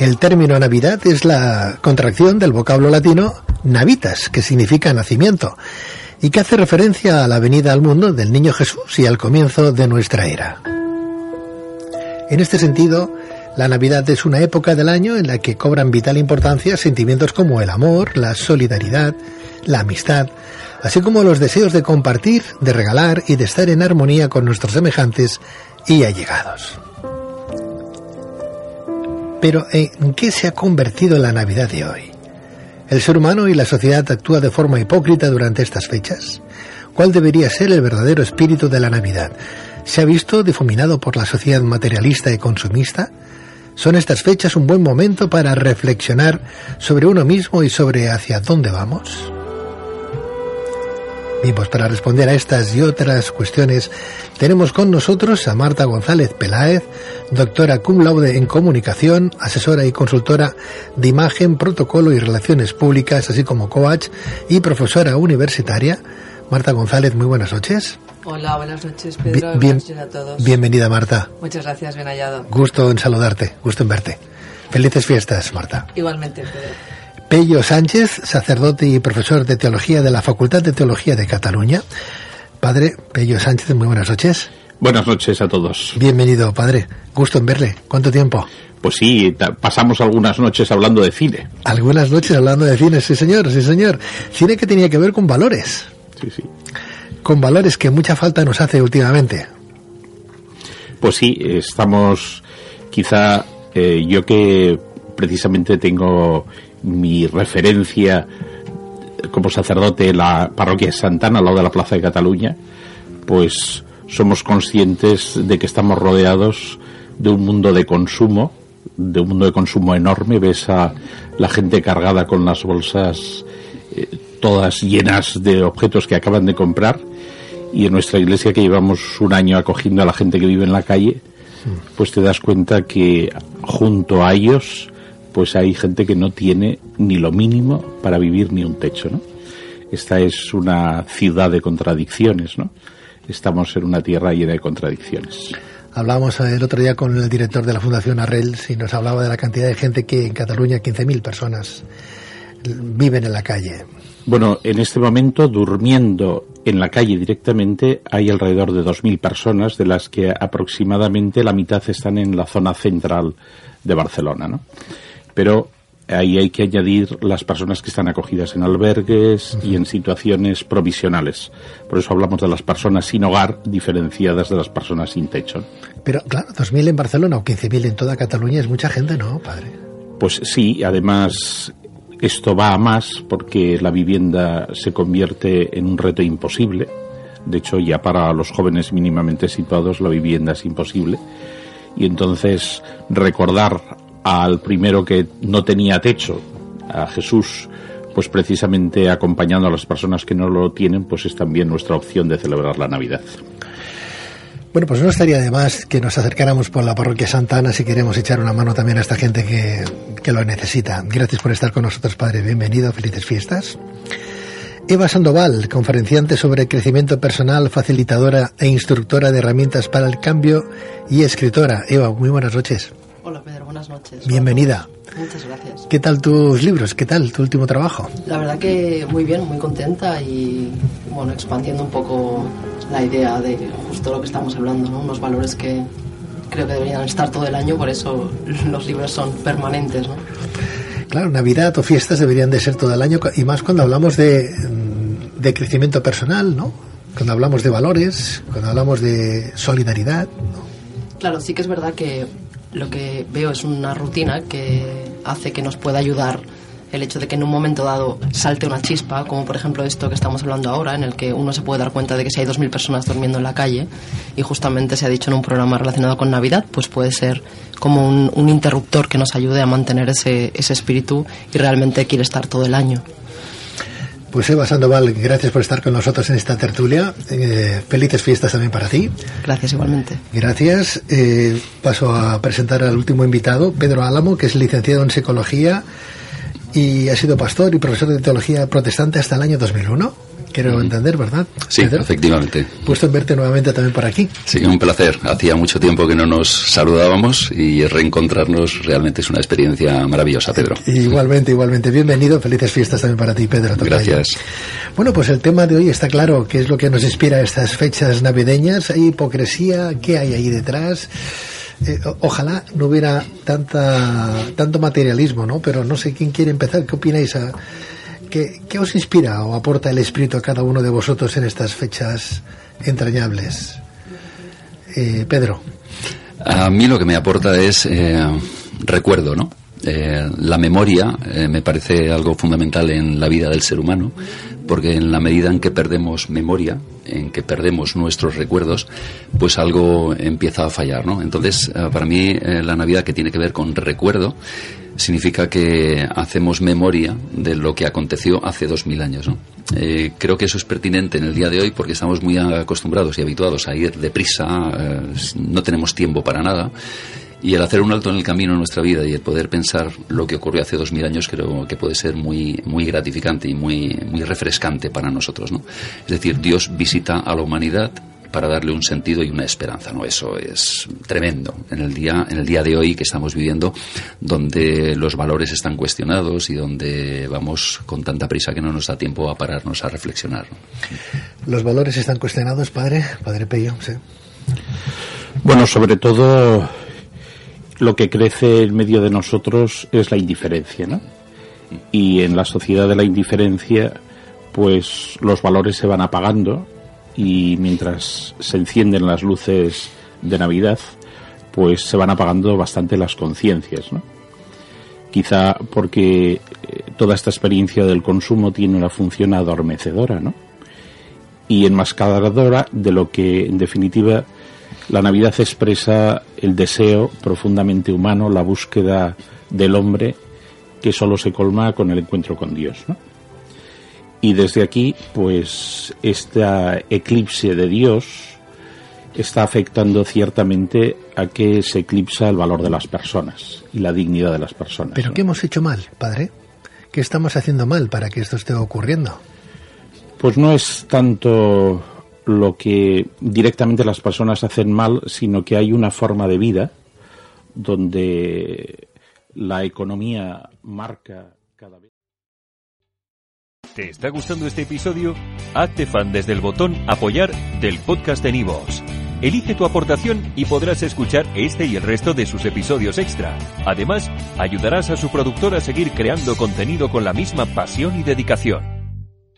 El término Navidad es la contracción del vocablo latino navitas, que significa nacimiento, y que hace referencia a la venida al mundo del niño Jesús y al comienzo de nuestra era. En este sentido, la Navidad es una época del año en la que cobran vital importancia sentimientos como el amor, la solidaridad, la amistad, así como los deseos de compartir, de regalar y de estar en armonía con nuestros semejantes y allegados. Pero ¿en qué se ha convertido la Navidad de hoy? ¿El ser humano y la sociedad actúa de forma hipócrita durante estas fechas? ¿Cuál debería ser el verdadero espíritu de la Navidad? ¿Se ha visto difuminado por la sociedad materialista y consumista? ¿Son estas fechas un buen momento para reflexionar sobre uno mismo y sobre hacia dónde vamos? Bien, pues para responder a estas y otras cuestiones tenemos con nosotros a Marta González Peláez, doctora cum laude en comunicación, asesora y consultora de imagen, protocolo y relaciones públicas, así como coach y profesora universitaria. Marta González, muy buenas noches. Hola, buenas noches Pedro, Bien, buenas noches a todos. Bienvenida Marta. Muchas gracias, bien hallado. Gusto en saludarte, gusto en verte. Felices fiestas, Marta. Igualmente, Pedro. Pello Sánchez, sacerdote y profesor de teología de la Facultad de Teología de Cataluña. Padre Pello Sánchez, muy buenas noches. Buenas noches a todos. Bienvenido, padre. Gusto en verle. ¿Cuánto tiempo? Pues sí, pasamos algunas noches hablando de cine. Algunas noches hablando de cine, sí señor, sí señor. Cine que tenía que ver con valores. Sí, sí. Con valores que mucha falta nos hace últimamente. Pues sí, estamos quizá eh, yo que precisamente tengo mi referencia como sacerdote en la parroquia de Santana, al lado de la Plaza de Cataluña, pues somos conscientes de que estamos rodeados de un mundo de consumo, de un mundo de consumo enorme. Ves a la gente cargada con las bolsas eh, todas llenas de objetos que acaban de comprar. Y en nuestra iglesia, que llevamos un año acogiendo a la gente que vive en la calle, pues te das cuenta que junto a ellos pues hay gente que no tiene ni lo mínimo para vivir ni un techo, ¿no? Esta es una ciudad de contradicciones, ¿no? Estamos en una tierra llena de contradicciones. Hablamos el otro día con el director de la Fundación Arrels y nos hablaba de la cantidad de gente que en Cataluña, 15.000 personas, viven en la calle. Bueno, en este momento, durmiendo en la calle directamente, hay alrededor de 2.000 personas, de las que aproximadamente la mitad están en la zona central de Barcelona, ¿no? Pero ahí hay que añadir las personas que están acogidas en albergues y en situaciones provisionales. Por eso hablamos de las personas sin hogar diferenciadas de las personas sin techo. Pero claro, 2.000 en Barcelona o 15.000 en toda Cataluña es mucha gente, ¿no, padre? Pues sí, además esto va a más porque la vivienda se convierte en un reto imposible. De hecho, ya para los jóvenes mínimamente situados la vivienda es imposible. Y entonces recordar al primero que no tenía techo, a Jesús, pues precisamente acompañando a las personas que no lo tienen, pues es también nuestra opción de celebrar la Navidad. Bueno, pues no estaría de más que nos acercáramos por la parroquia Santa Ana si queremos echar una mano también a esta gente que, que lo necesita. Gracias por estar con nosotros, Padre. Bienvenido, felices fiestas. Eva Sandoval, conferenciante sobre crecimiento personal, facilitadora e instructora de herramientas para el cambio y escritora. Eva, muy buenas noches. Hola Pedro, buenas noches. Bienvenida. Muchas gracias. ¿Qué tal tus libros? ¿Qué tal tu último trabajo? La verdad que muy bien, muy contenta y bueno, expandiendo un poco la idea de justo lo que estamos hablando, ¿no? Unos valores que creo que deberían estar todo el año, por eso los libros son permanentes, ¿no? Claro, Navidad o fiestas deberían de ser todo el año y más cuando hablamos de, de crecimiento personal, ¿no? Cuando hablamos de valores, cuando hablamos de solidaridad, ¿no? Claro, sí que es verdad que lo que veo es una rutina que hace que nos pueda ayudar el hecho de que en un momento dado salte una chispa, como por ejemplo esto que estamos hablando ahora, en el que uno se puede dar cuenta de que si hay 2.000 personas durmiendo en la calle y justamente se ha dicho en un programa relacionado con Navidad, pues puede ser como un, un interruptor que nos ayude a mantener ese, ese espíritu y realmente quiere estar todo el año. Pues Eva Sandoval, gracias por estar con nosotros en esta tertulia. Eh, felices fiestas también para ti. Gracias igualmente. Gracias. Eh, paso a presentar al último invitado, Pedro Álamo, que es licenciado en psicología y ha sido pastor y profesor de teología protestante hasta el año 2001. Quiero entender, ¿verdad? Sí, efectivamente. Puesto en verte nuevamente también por aquí. Sí, un placer. Hacía mucho tiempo que no nos saludábamos y reencontrarnos realmente es una experiencia maravillosa, Pedro. Igualmente, igualmente. Bienvenido. Felices fiestas también para ti, Pedro. Gracias. Bueno, pues el tema de hoy está claro. ¿Qué es lo que nos inspira a estas fechas navideñas? ¿Hay hipocresía? ¿Qué hay ahí detrás? Eh, ojalá no hubiera tanta tanto materialismo, ¿no? Pero no sé quién quiere empezar. ¿Qué opináis? A, ¿qué, ¿Qué os inspira o aporta el espíritu a cada uno de vosotros en estas fechas entrañables? Eh, Pedro. A mí lo que me aporta es eh, recuerdo, ¿no? Eh, la memoria eh, me parece algo fundamental en la vida del ser humano, porque en la medida en que perdemos memoria, en que perdemos nuestros recuerdos, pues algo empieza a fallar, ¿no? Entonces, eh, para mí, la Navidad que tiene que ver con recuerdo significa que hacemos memoria de lo que aconteció hace dos mil años. ¿no? creo que eso es pertinente en el día de hoy porque estamos muy acostumbrados y habituados a ir deprisa, no tenemos tiempo para nada y el hacer un alto en el camino en nuestra vida y el poder pensar lo que ocurrió hace dos mil años creo que puede ser muy, muy gratificante y muy, muy refrescante para nosotros. ¿no? Es decir, Dios visita a la humanidad para darle un sentido y una esperanza, ¿no? Eso es tremendo en el día, en el día de hoy que estamos viviendo, donde los valores están cuestionados y donde vamos con tanta prisa que no nos da tiempo a pararnos a reflexionar. Los valores están cuestionados, padre, padre Pello, sí. Bueno, sobre todo lo que crece en medio de nosotros es la indiferencia, ¿no? Y en la sociedad de la indiferencia, pues los valores se van apagando y mientras se encienden las luces de Navidad, pues se van apagando bastante las conciencias, ¿no? Quizá porque eh, toda esta experiencia del consumo tiene una función adormecedora, ¿no? Y enmascaradora de lo que, en definitiva, la Navidad expresa el deseo profundamente humano, la búsqueda del hombre que solo se colma con el encuentro con Dios. Y desde aquí, pues, esta eclipse de Dios está afectando ciertamente a que se eclipsa el valor de las personas y la dignidad de las personas. ¿Pero qué hemos hecho mal, padre? ¿Qué estamos haciendo mal para que esto esté ocurriendo? Pues no es tanto lo que directamente las personas hacen mal, sino que hay una forma de vida donde la economía marca cada vez. ¿Te está gustando este episodio? Hazte fan desde el botón apoyar del podcast de Nivos. Elige tu aportación y podrás escuchar este y el resto de sus episodios extra. Además, ayudarás a su productor a seguir creando contenido con la misma pasión y dedicación.